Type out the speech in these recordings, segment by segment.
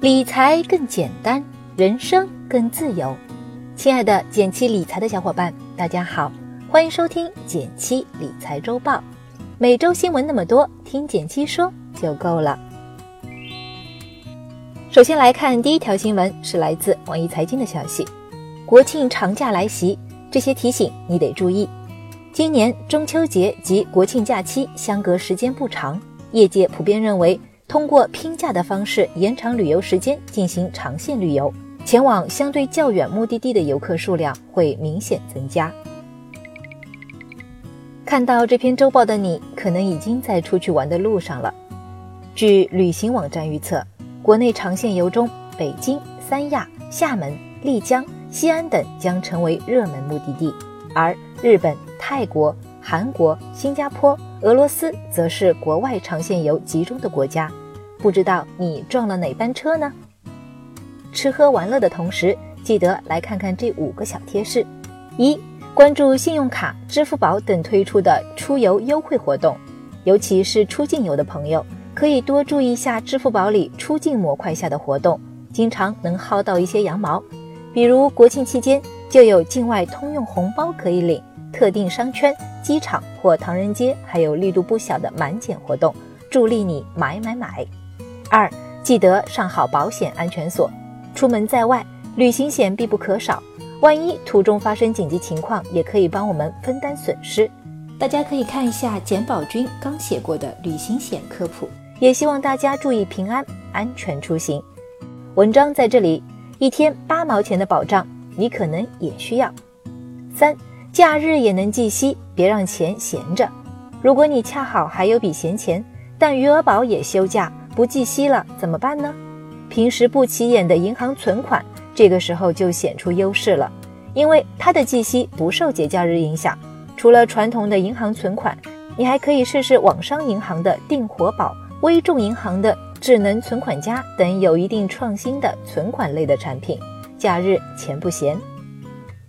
理财更简单，人生更自由。亲爱的减七理财的小伙伴，大家好，欢迎收听减七理财周报。每周新闻那么多，听减七说就够了。首先来看第一条新闻，是来自网易财经的消息：国庆长假来袭，这些提醒你得注意。今年中秋节及国庆假期相隔时间不长，业界普遍认为。通过拼假的方式延长旅游时间，进行长线旅游，前往相对较远目的地的游客数量会明显增加。看到这篇周报的你，可能已经在出去玩的路上了。据旅行网站预测，国内长线游中，北京、三亚、厦门、丽江、西安等将成为热门目的地，而日本、泰国。韩国、新加坡、俄罗斯则是国外长线游集中的国家，不知道你撞了哪班车呢？吃喝玩乐的同时，记得来看看这五个小贴士：一、关注信用卡、支付宝等推出的出游优惠活动，尤其是出境游的朋友，可以多注意一下支付宝里出境模块下的活动，经常能薅到一些羊毛。比如国庆期间就有境外通用红包可以领。特定商圈、机场或唐人街还有力度不小的满减活动，助力你买买买。二、记得上好保险安全锁，出门在外，旅行险必不可少。万一途中发生紧急情况，也可以帮我们分担损失。大家可以看一下简宝君刚写过的旅行险科普，也希望大家注意平安，安全出行。文章在这里，一天八毛钱的保障，你可能也需要。三。假日也能计息，别让钱闲着。如果你恰好还有笔闲钱，但余额宝也休假不计息了，怎么办呢？平时不起眼的银行存款，这个时候就显出优势了，因为它的计息不受节假日影响。除了传统的银行存款，你还可以试试网商银行的定活宝、微众银行的智能存款夹等有一定创新的存款类的产品，假日钱不闲。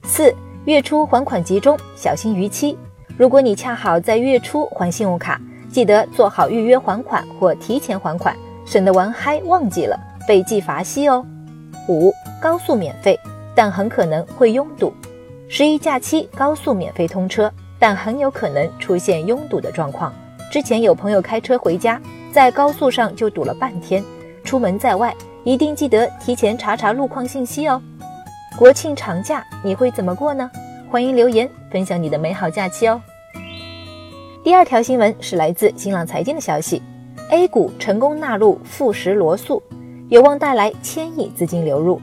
四。月初还款集中，小心逾期。如果你恰好在月初还信用卡，记得做好预约还款或提前还款，省得玩嗨忘记了被记罚息哦。五高速免费，但很可能会拥堵。十一假期高速免费通车，但很有可能出现拥堵的状况。之前有朋友开车回家，在高速上就堵了半天。出门在外，一定记得提前查查路况信息哦。国庆长假你会怎么过呢？欢迎留言分享你的美好假期哦。第二条新闻是来自新浪财经的消息：A 股成功纳入富时罗素，有望带来千亿资金流入。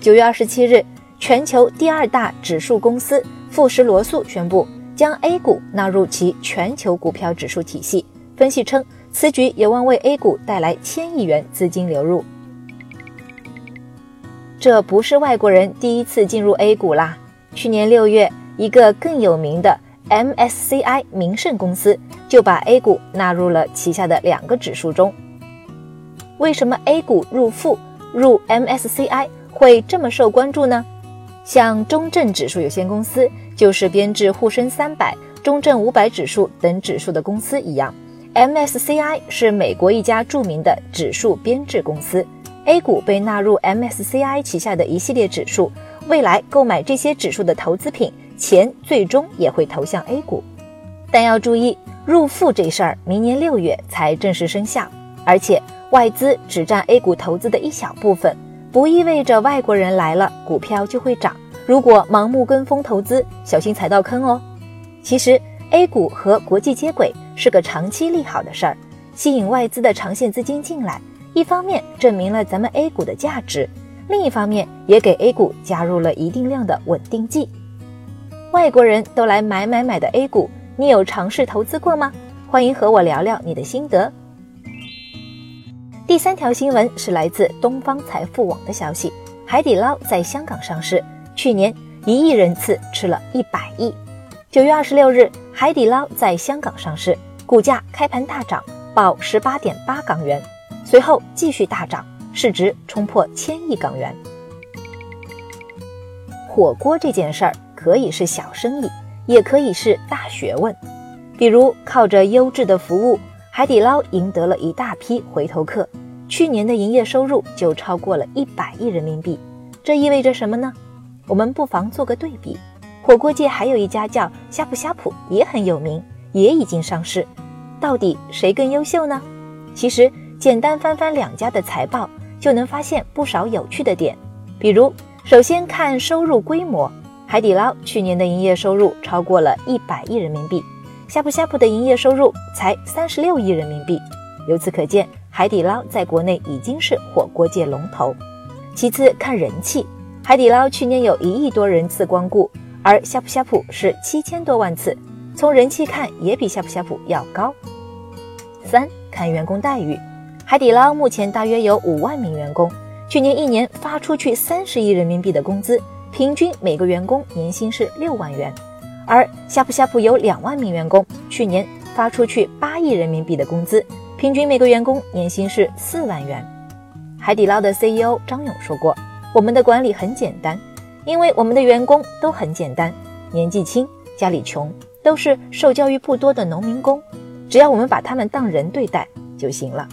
九月二十七日，全球第二大指数公司富时罗素宣布将 A 股纳入其全球股票指数体系。分析称，此举有望为 A 股带来千亿元资金流入。这不是外国人第一次进入 A 股啦。去年六月，一个更有名的 MSCI 名胜公司就把 A 股纳入了旗下的两个指数中。为什么 A 股入富入 MSCI 会这么受关注呢？像中证指数有限公司就是编制沪深三百、中证五百指数等指数的公司一样，MSCI 是美国一家著名的指数编制公司。A 股被纳入 MSCI 旗下的一系列指数，未来购买这些指数的投资品，钱最终也会投向 A 股。但要注意，入富这事儿明年六月才正式生效，而且外资只占 A 股投资的一小部分，不意味着外国人来了股票就会涨。如果盲目跟风投资，小心踩到坑哦。其实 A 股和国际接轨是个长期利好的事儿，吸引外资的长线资金进来。一方面证明了咱们 A 股的价值，另一方面也给 A 股加入了一定量的稳定剂。外国人都来买买买的 A 股，你有尝试投资过吗？欢迎和我聊聊你的心得。第三条新闻是来自东方财富网的消息：海底捞在香港上市，去年一亿人次吃了一百亿。九月二十六日，海底捞在香港上市，股价开盘大涨，报十八点八港元。随后继续大涨，市值冲破千亿港元。火锅这件事儿可以是小生意，也可以是大学问。比如靠着优质的服务，海底捞赢得了一大批回头客。去年的营业收入就超过了一百亿人民币。这意味着什么呢？我们不妨做个对比，火锅界还有一家叫呷哺呷哺，也很有名，也已经上市。到底谁更优秀呢？其实简单翻翻两家的财报，就能发现不少有趣的点。比如，首先看收入规模，海底捞去年的营业收入超过了一百亿人民币。呷哺呷哺的营业收入才三十六亿人民币，由此可见，海底捞在国内已经是火锅界龙头。其次看人气，海底捞去年有一亿多人次光顾，而呷哺呷哺是七千多万次，从人气看也比呷哺呷哺要高。三看员工待遇，海底捞目前大约有五万名员工，去年一年发出去三十亿人民币的工资，平均每个员工年薪是六万元。而呷哺呷哺有两万名员工，去年发出去八亿人民币的工资，平均每个员工年薪是四万元。海底捞的 CEO 张勇说过：“我们的管理很简单，因为我们的员工都很简单，年纪轻，家里穷，都是受教育不多的农民工，只要我们把他们当人对待就行了。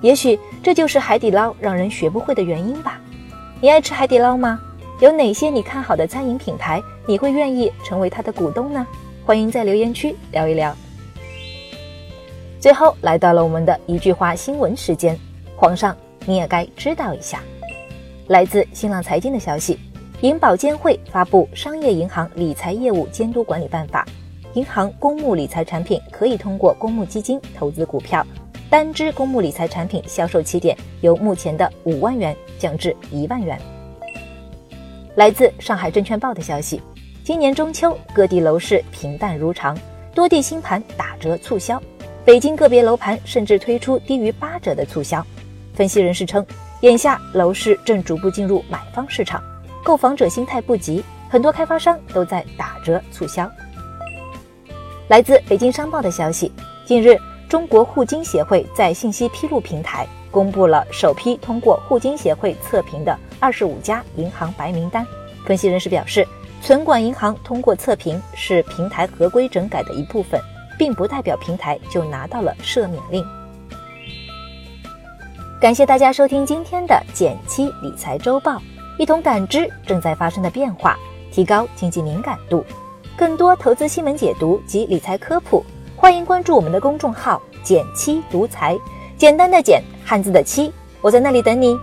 也许这就是海底捞让人学不会的原因吧。你爱吃海底捞吗？有哪些你看好的餐饮品牌？”你会愿意成为他的股东呢？欢迎在留言区聊一聊。最后来到了我们的一句话新闻时间，皇上你也该知道一下。来自新浪财经的消息，银保监会发布《商业银行理财业务监督管理办法》，银行公募理财产品可以通过公募基金投资股票，单只公募理财产品销售起点由目前的五万元降至一万元。来自上海证券报的消息。今年中秋，各地楼市平淡如常，多地新盘打折促销，北京个别楼盘甚至推出低于八折的促销。分析人士称，眼下楼市正逐步进入买方市场，购房者心态不急，很多开发商都在打折促销。来自北京商报的消息，近日，中国互金协会在信息披露平台公布了首批通过互金协会测评的二十五家银行白名单。分析人士表示。存管银行通过测评是平台合规整改的一部分，并不代表平台就拿到了赦免令。感谢大家收听今天的减七理财周报，一同感知正在发生的变化，提高经济敏感度。更多投资新闻解读及理财科普，欢迎关注我们的公众号“简七独裁”，简单的简，汉字的七，我在那里等你。